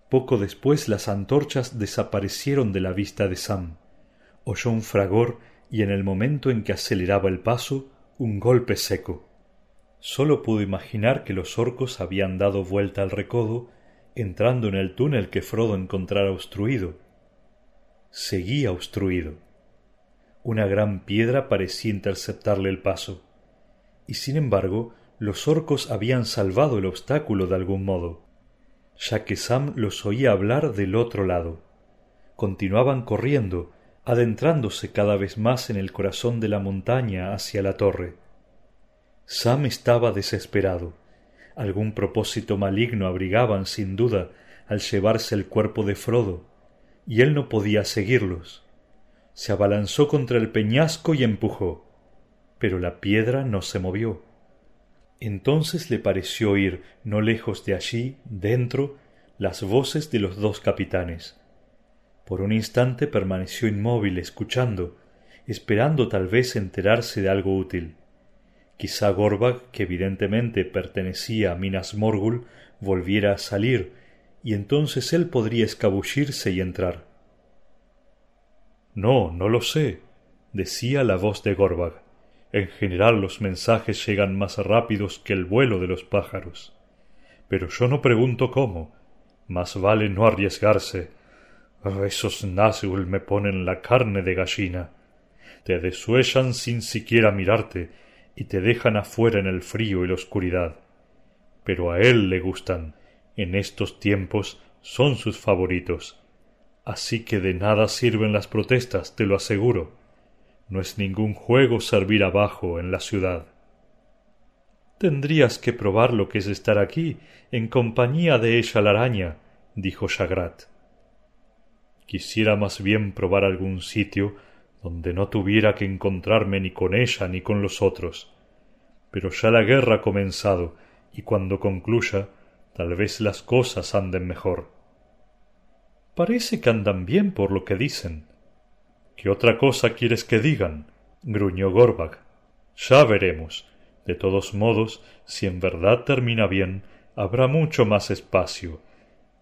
Poco después las antorchas desaparecieron de la vista de Sam. Oyó un fragor y en el momento en que aceleraba el paso, un golpe seco. Sólo pudo imaginar que los orcos habían dado vuelta al recodo, entrando en el túnel que Frodo encontrara obstruido. Seguía obstruido. Una gran piedra parecía interceptarle el paso. Y sin embargo, los orcos habían salvado el obstáculo de algún modo, ya que Sam los oía hablar del otro lado. Continuaban corriendo, adentrándose cada vez más en el corazón de la montaña hacia la torre. Sam estaba desesperado. Algún propósito maligno abrigaban sin duda al llevarse el cuerpo de Frodo, y él no podía seguirlos se abalanzó contra el peñasco y empujó, pero la piedra no se movió. Entonces le pareció oír, no lejos de allí, dentro, las voces de los dos capitanes. Por un instante permaneció inmóvil escuchando, esperando tal vez enterarse de algo útil. Quizá Gorbag, que evidentemente pertenecía a Minas Morgul, volviera a salir, y entonces él podría escabullirse y entrar. No, no lo sé, decía la voz de Gorbag. En general los mensajes llegan más rápidos que el vuelo de los pájaros. Pero yo no pregunto cómo. Más vale no arriesgarse. Oh, esos Nazgûl me ponen la carne de gallina. Te desuellan sin siquiera mirarte y te dejan afuera en el frío y la oscuridad. Pero a él le gustan. En estos tiempos son sus favoritos. Así que de nada sirven las protestas, te lo aseguro. No es ningún juego servir abajo en la ciudad. Tendrías que probar lo que es estar aquí, en compañía de ella la araña, dijo Shagrat. Quisiera más bien probar algún sitio donde no tuviera que encontrarme ni con ella ni con los otros. Pero ya la guerra ha comenzado, y cuando concluya, tal vez las cosas anden mejor. Parece que andan bien por lo que dicen, ¿Qué otra cosa quieres que digan? gruñó Gorbag. Ya veremos. De todos modos, si en verdad termina bien, habrá mucho más espacio.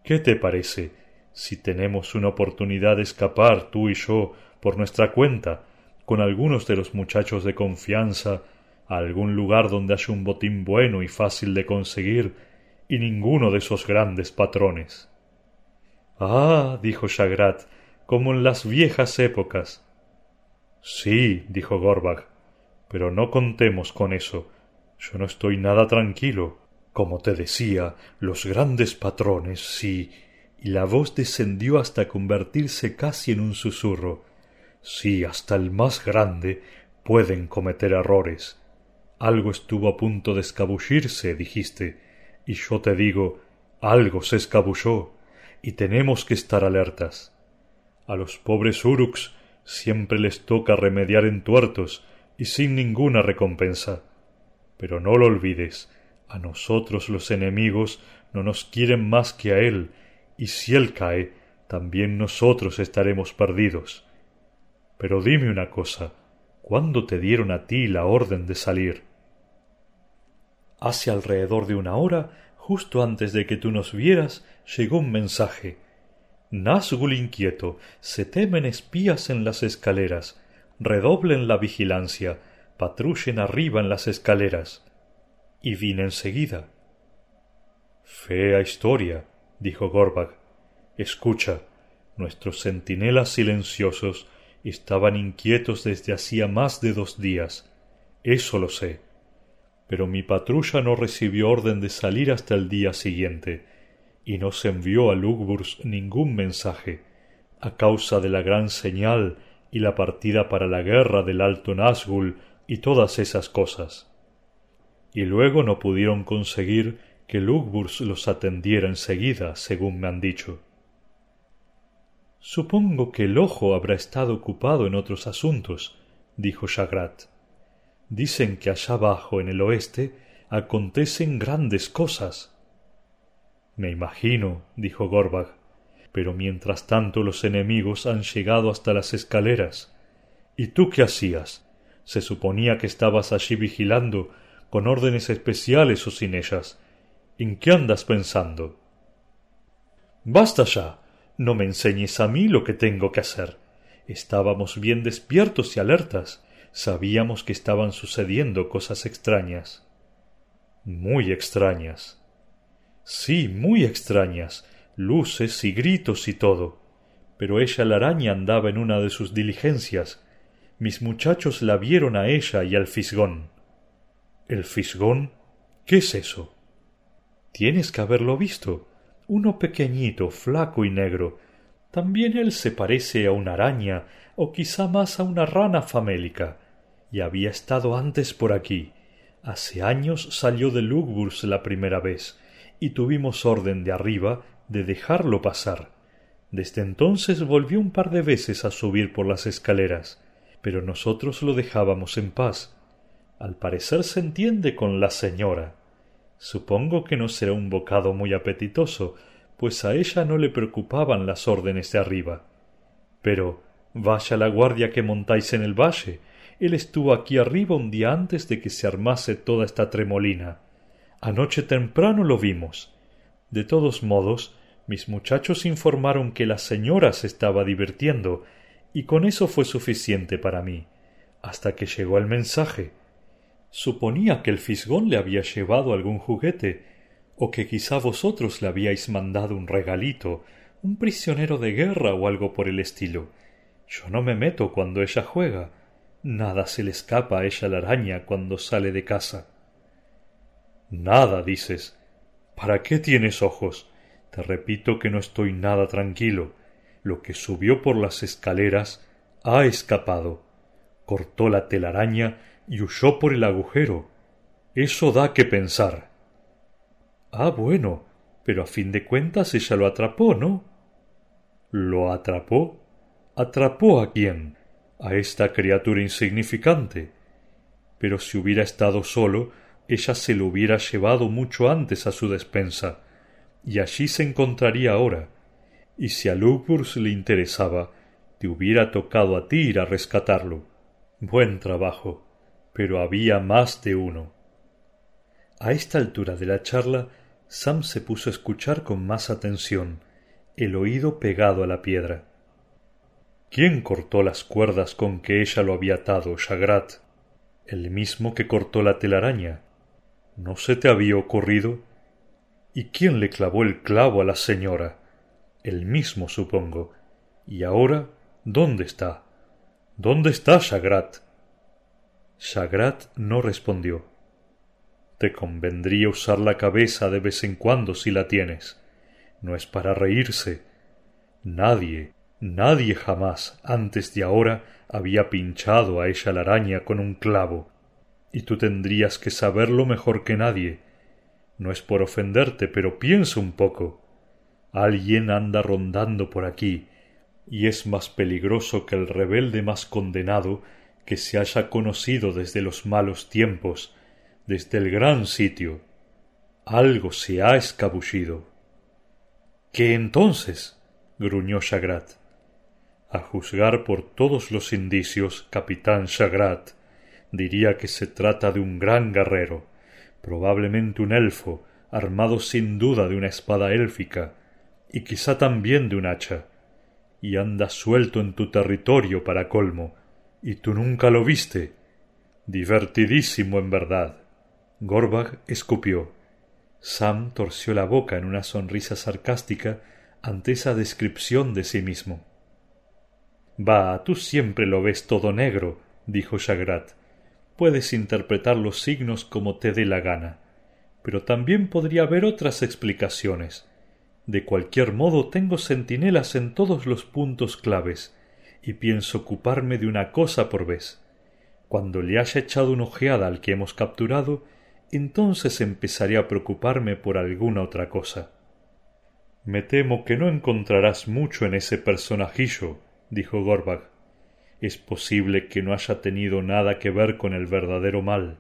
¿Qué te parece si tenemos una oportunidad de escapar tú y yo por nuestra cuenta con algunos de los muchachos de confianza a algún lugar donde haya un botín bueno y fácil de conseguir y ninguno de esos grandes patrones? Ah, dijo Shagrat, como en las viejas épocas. Sí, dijo Gorbag, pero no contemos con eso. Yo no estoy nada tranquilo. Como te decía, los grandes patrones, sí. Y la voz descendió hasta convertirse casi en un susurro. Sí, hasta el más grande pueden cometer errores. Algo estuvo a punto de escabullirse, dijiste, y yo te digo, algo se escabulló, y tenemos que estar alertas. A los pobres Uruks siempre les toca remediar entuertos y sin ninguna recompensa. Pero no lo olvides, a nosotros los enemigos no nos quieren más que a él, y si él cae, también nosotros estaremos perdidos. Pero dime una cosa, ¿cuándo te dieron a ti la orden de salir? Hace alrededor de una hora, justo antes de que tú nos vieras, llegó un mensaje Nazgul inquieto, se temen espías en las escaleras, redoblen la vigilancia, patrullen arriba en las escaleras. Y vine enseguida. Fea historia, dijo Gorbag. Escucha, nuestros centinelas silenciosos estaban inquietos desde hacía más de dos días. Eso lo sé. Pero mi patrulla no recibió orden de salir hasta el día siguiente y no se envió a Lugburs ningún mensaje, a causa de la gran señal y la partida para la guerra del Alto Nazgul y todas esas cosas. Y luego no pudieron conseguir que Lugburs los atendiera enseguida, según me han dicho. Supongo que el ojo habrá estado ocupado en otros asuntos, dijo Shagrat. Dicen que allá abajo en el oeste acontecen grandes cosas. Me imagino, dijo Gorbag. Pero mientras tanto los enemigos han llegado hasta las escaleras. ¿Y tú qué hacías? Se suponía que estabas allí vigilando, con órdenes especiales o sin ellas. ¿En qué andas pensando? Basta ya. No me enseñes a mí lo que tengo que hacer. Estábamos bien despiertos y alertas. Sabíamos que estaban sucediendo cosas extrañas. Muy extrañas. Sí, muy extrañas, luces y gritos y todo. Pero ella la araña andaba en una de sus diligencias. Mis muchachos la vieron a ella y al fisgón. ¿El fisgón? ¿Qué es eso? Tienes que haberlo visto. Uno pequeñito, flaco y negro. También él se parece a una araña, o quizá más a una rana famélica. Y había estado antes por aquí. Hace años salió de Lugburs la primera vez y tuvimos orden de arriba de dejarlo pasar. Desde entonces volvió un par de veces a subir por las escaleras, pero nosotros lo dejábamos en paz. Al parecer se entiende con la señora. Supongo que no será un bocado muy apetitoso, pues a ella no le preocupaban las órdenes de arriba. Pero vaya la guardia que montáis en el valle. Él estuvo aquí arriba un día antes de que se armase toda esta tremolina. Anoche temprano lo vimos. De todos modos, Mis muchachos informaron que la señora se estaba divirtiendo, y con eso fue suficiente para mí, hasta que llegó el mensaje. Suponía que el fisgón le había llevado algún juguete, o que quizá vosotros le habíais mandado un regalito, un prisionero de guerra o algo por el estilo. Yo no me meto cuando ella juega. Nada se le escapa a ella la araña cuando sale de casa. Nada, dices. ¿Para qué tienes ojos? Te repito que no estoy nada tranquilo. Lo que subió por las escaleras ha escapado. Cortó la telaraña y huyó por el agujero. Eso da que pensar. Ah, bueno, pero a fin de cuentas ella lo atrapó, ¿no? ¿Lo atrapó? ¿Atrapó a quién? A esta criatura insignificante. Pero si hubiera estado solo, ella se lo hubiera llevado mucho antes a su despensa, y allí se encontraría ahora. Y si a le interesaba, te hubiera tocado a ti ir a rescatarlo. Buen trabajo. Pero había más de uno. A esta altura de la charla, Sam se puso a escuchar con más atención, el oído pegado a la piedra. ¿Quién cortó las cuerdas con que ella lo había atado, Shagrat? El mismo que cortó la telaraña. ¿No se te había ocurrido? ¿Y quién le clavó el clavo a la señora? El mismo, supongo. ¿Y ahora dónde está? ¿Dónde está Shagrat? Shagrat no respondió. Te convendría usar la cabeza de vez en cuando si la tienes. No es para reírse. Nadie, nadie jamás antes de ahora había pinchado a ella la araña con un clavo. Y tú tendrías que saberlo mejor que nadie. No es por ofenderte, pero piensa un poco. Alguien anda rondando por aquí, y es más peligroso que el rebelde más condenado que se haya conocido desde los malos tiempos, desde el gran sitio. Algo se ha escabullido. ¿Qué entonces? gruñó Chagrat. A juzgar por todos los indicios, capitán Chagrat, diría que se trata de un gran guerrero, probablemente un elfo, armado sin duda de una espada élfica, y quizá también de un hacha, y anda suelto en tu territorio para colmo, y tú nunca lo viste. Divertidísimo en verdad. Gorbag escupió. Sam torció la boca en una sonrisa sarcástica ante esa descripción de sí mismo. Va, tú siempre lo ves todo negro, dijo Shagrat. Puedes interpretar los signos como te dé la gana. Pero también podría haber otras explicaciones. De cualquier modo tengo centinelas en todos los puntos claves, y pienso ocuparme de una cosa por vez. Cuando le haya echado una ojeada al que hemos capturado, entonces empezaré a preocuparme por alguna otra cosa. Me temo que no encontrarás mucho en ese personajillo, dijo Gorbag. Es posible que no haya tenido nada que ver con el verdadero mal.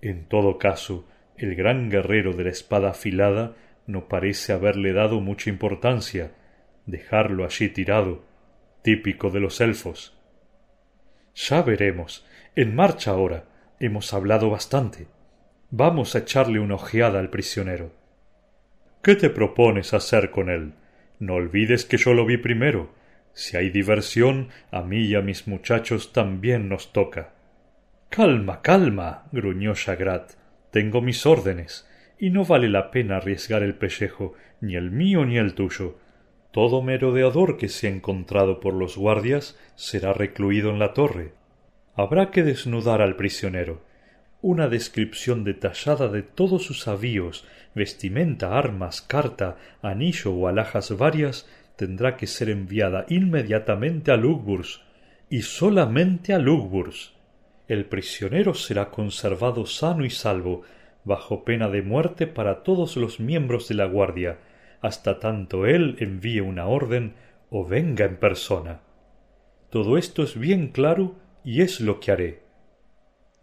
En todo caso, el gran guerrero de la espada afilada no parece haberle dado mucha importancia, dejarlo allí tirado, típico de los elfos. Ya veremos. En marcha ahora. Hemos hablado bastante. Vamos a echarle una ojeada al prisionero. ¿Qué te propones hacer con él? No olvides que yo lo vi primero. Si hay diversión, a mí y a mis muchachos también nos toca. Calma, calma, gruñó Chagrat. Tengo mis órdenes, y no vale la pena arriesgar el pellejo, ni el mío ni el tuyo. Todo merodeador que sea encontrado por los guardias será recluido en la torre. Habrá que desnudar al prisionero. Una descripción detallada de todos sus avíos, vestimenta, armas, carta, anillo o alhajas varias tendrá que ser enviada inmediatamente a Lugburs, y solamente a Lugburs. El prisionero será conservado sano y salvo, bajo pena de muerte para todos los miembros de la guardia, hasta tanto él envíe una orden o venga en persona. Todo esto es bien claro y es lo que haré.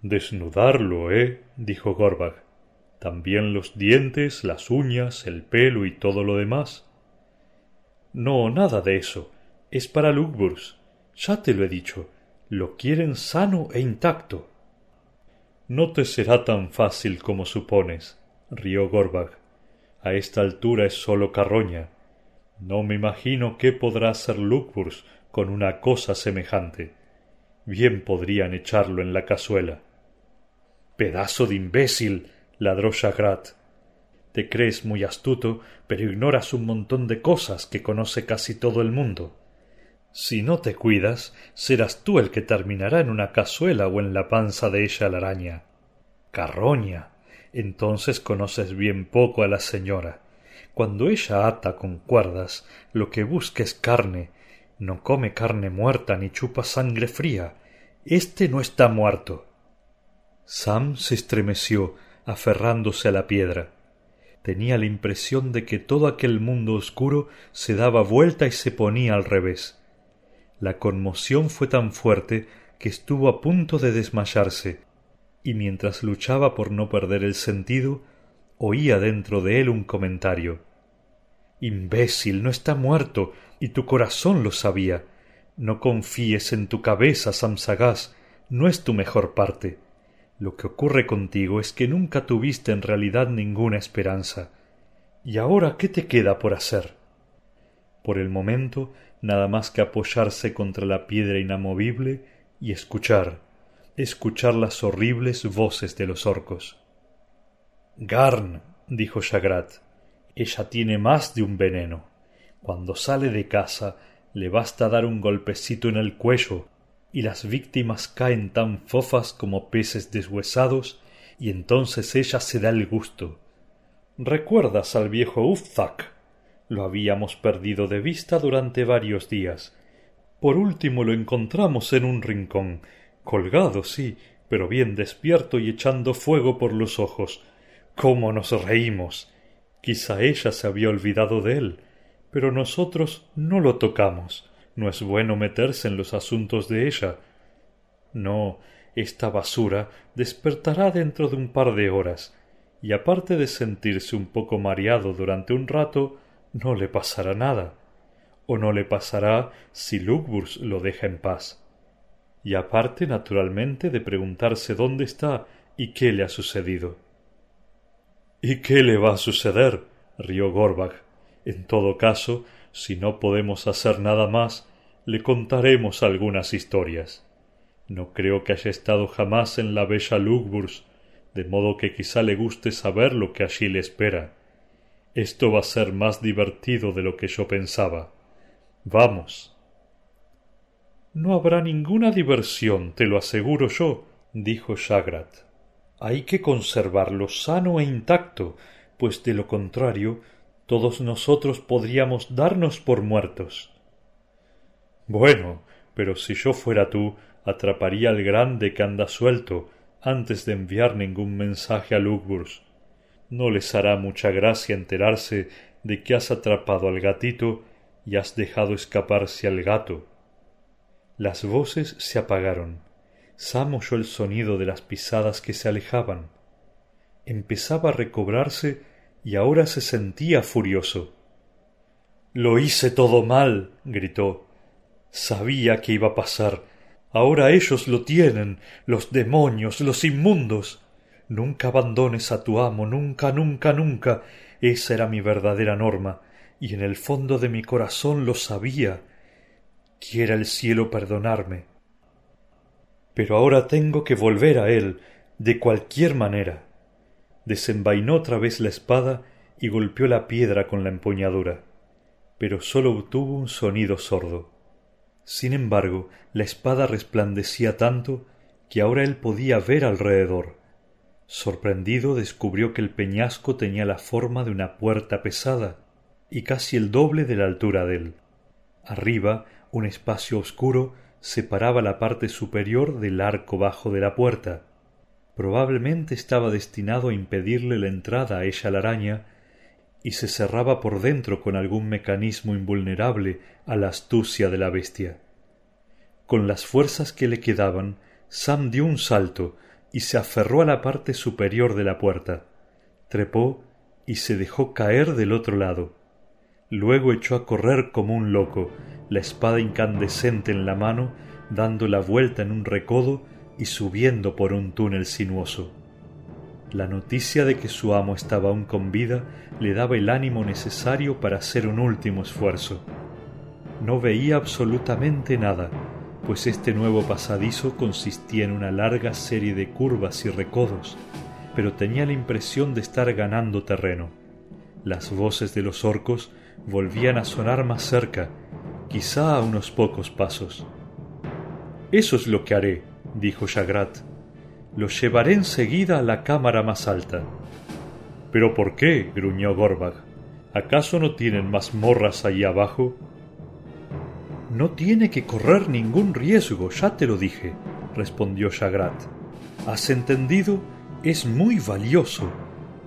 Desnudarlo, ¿eh? dijo Gorbag. También los dientes, las uñas, el pelo y todo lo demás. No, nada de eso. Es para Lugburs. Ya te lo he dicho. Lo quieren sano e intacto. No te será tan fácil como supones, rió Gorbag. A esta altura es solo carroña. No me imagino qué podrá hacer Lucburs con una cosa semejante. Bien podrían echarlo en la cazuela. Pedazo de imbécil. ladró Jagrat. Te crees muy astuto, pero ignoras un montón de cosas que conoce casi todo el mundo. Si no te cuidas, serás tú el que terminará en una cazuela o en la panza de ella la araña. Carroña. Entonces conoces bien poco a la señora. Cuando ella ata con cuerdas, lo que busca es carne. No come carne muerta ni chupa sangre fría. Este no está muerto. Sam se estremeció, aferrándose a la piedra. Tenía la impresión de que todo aquel mundo oscuro se daba vuelta y se ponía al revés. La conmoción fue tan fuerte que estuvo a punto de desmayarse, y mientras luchaba por no perder el sentido, oía dentro de él un comentario. Imbécil, no está muerto, y tu corazón lo sabía. No confíes en tu cabeza, Samsagás, no es tu mejor parte. Lo que ocurre contigo es que nunca tuviste en realidad ninguna esperanza. ¿Y ahora qué te queda por hacer? Por el momento, nada más que apoyarse contra la piedra inamovible y escuchar, escuchar las horribles voces de los orcos. Garn, dijo Shagrat, ella tiene más de un veneno. Cuando sale de casa le basta dar un golpecito en el cuello y las víctimas caen tan fofas como peces deshuesados y entonces ella se da el gusto. ¿Recuerdas al viejo Ufzak? Lo habíamos perdido de vista durante varios días. Por último lo encontramos en un rincón, colgado, sí, pero bien despierto y echando fuego por los ojos. ¿Cómo nos reímos? Quizá ella se había olvidado de él, pero nosotros no lo tocamos. No es bueno meterse en los asuntos de ella. No, esta basura despertará dentro de un par de horas, y aparte de sentirse un poco mareado durante un rato, no le pasará nada. O no le pasará si Lugburs lo deja en paz. Y aparte, naturalmente, de preguntarse dónde está y qué le ha sucedido. ¿Y qué le va a suceder? rió Gorbach. En todo caso, si no podemos hacer nada más, le contaremos algunas historias. No creo que haya estado jamás en la bella Lugburs, de modo que quizá le guste saber lo que allí le espera. Esto va a ser más divertido de lo que yo pensaba. Vamos. No habrá ninguna diversión, te lo aseguro yo, dijo Shagrat. Hay que conservarlo sano e intacto, pues de lo contrario todos nosotros podríamos darnos por muertos. Bueno, pero si yo fuera tú, atraparía al grande que anda suelto antes de enviar ningún mensaje a Lugburs. No les hará mucha gracia enterarse de que has atrapado al gatito y has dejado escaparse al gato. Las voces se apagaron. Sam oyó el sonido de las pisadas que se alejaban. Empezaba a recobrarse y ahora se sentía furioso. Lo hice todo mal. gritó. Sabía que iba a pasar. Ahora ellos lo tienen, los demonios, los inmundos. Nunca abandones a tu amo, nunca, nunca, nunca. Esa era mi verdadera norma, y en el fondo de mi corazón lo sabía. Quiera el cielo perdonarme. Pero ahora tengo que volver a él, de cualquier manera desenvainó otra vez la espada y golpeó la piedra con la empuñadura, pero sólo obtuvo un sonido sordo. Sin embargo, la espada resplandecía tanto que ahora él podía ver alrededor. Sorprendido descubrió que el peñasco tenía la forma de una puerta pesada y casi el doble de la altura de él. Arriba, un espacio oscuro separaba la parte superior del arco bajo de la puerta, probablemente estaba destinado a impedirle la entrada a ella la araña y se cerraba por dentro con algún mecanismo invulnerable a la astucia de la bestia. Con las fuerzas que le quedaban, Sam dio un salto y se aferró a la parte superior de la puerta, trepó y se dejó caer del otro lado. Luego echó a correr como un loco, la espada incandescente en la mano, dando la vuelta en un recodo y subiendo por un túnel sinuoso. La noticia de que su amo estaba aún con vida le daba el ánimo necesario para hacer un último esfuerzo. No veía absolutamente nada, pues este nuevo pasadizo consistía en una larga serie de curvas y recodos, pero tenía la impresión de estar ganando terreno. Las voces de los orcos volvían a sonar más cerca, quizá a unos pocos pasos. Eso es lo que haré, dijo Jagrat. Lo llevaré enseguida a la cámara más alta. ¿Pero por qué? gruñó Gorbag. ¿Acaso no tienen mazmorras ahí abajo? No tiene que correr ningún riesgo, ya te lo dije, respondió Jagrat. ¿Has entendido? Es muy valioso.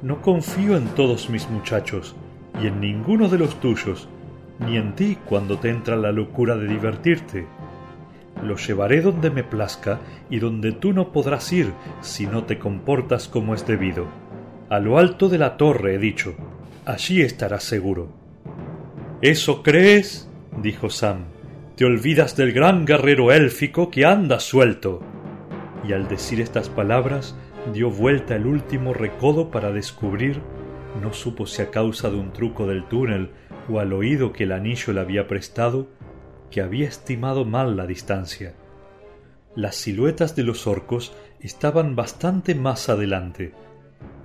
No confío en todos mis muchachos, y en ninguno de los tuyos, ni en ti cuando te entra la locura de divertirte. Lo llevaré donde me plazca y donde tú no podrás ir si no te comportas como es debido. A lo alto de la torre he dicho. Allí estarás seguro. ¿Eso crees? dijo Sam. Te olvidas del gran guerrero élfico que anda suelto. Y al decir estas palabras dio vuelta el último recodo para descubrir, no supo si a causa de un truco del túnel o al oído que el anillo le había prestado, que había estimado mal la distancia. Las siluetas de los orcos estaban bastante más adelante,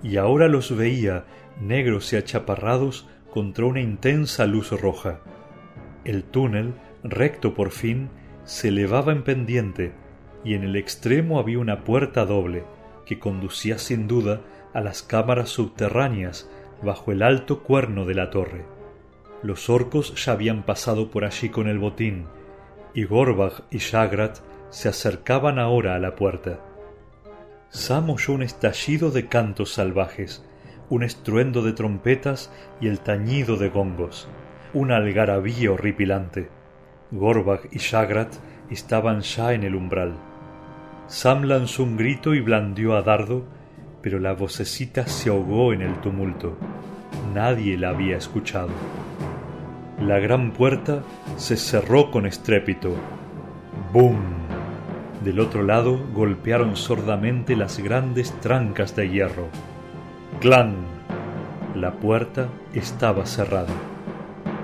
y ahora los veía negros y achaparrados contra una intensa luz roja. El túnel, recto por fin, se elevaba en pendiente, y en el extremo había una puerta doble, que conducía sin duda a las cámaras subterráneas bajo el alto cuerno de la torre. Los orcos ya habían pasado por allí con el botín, y Gorbag y Shagrat se acercaban ahora a la puerta. Sam oyó un estallido de cantos salvajes, un estruendo de trompetas y el tañido de gongos, un algarabía horripilante. Gorbag y Shagrat estaban ya en el umbral. Sam lanzó un grito y blandió a dardo, pero la vocecita se ahogó en el tumulto. Nadie la había escuchado. La gran puerta se cerró con estrépito. ¡Bum! Del otro lado golpearon sordamente las grandes trancas de hierro. ¡Clan! La puerta estaba cerrada.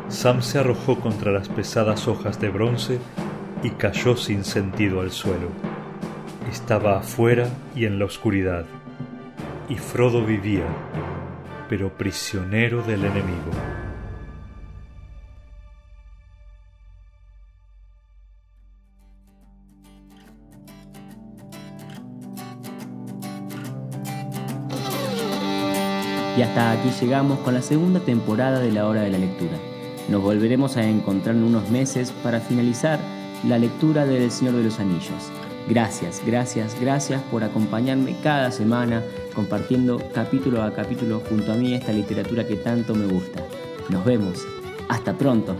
Sam se arrojó contra las pesadas hojas de bronce y cayó sin sentido al suelo estaba afuera y en la oscuridad, y Frodo vivía, pero prisionero del enemigo. Y hasta aquí llegamos con la segunda temporada de la hora de la lectura. Nos volveremos a encontrar en unos meses para finalizar la lectura del Señor de los Anillos. Gracias, gracias, gracias por acompañarme cada semana compartiendo capítulo a capítulo junto a mí esta literatura que tanto me gusta. Nos vemos. Hasta pronto.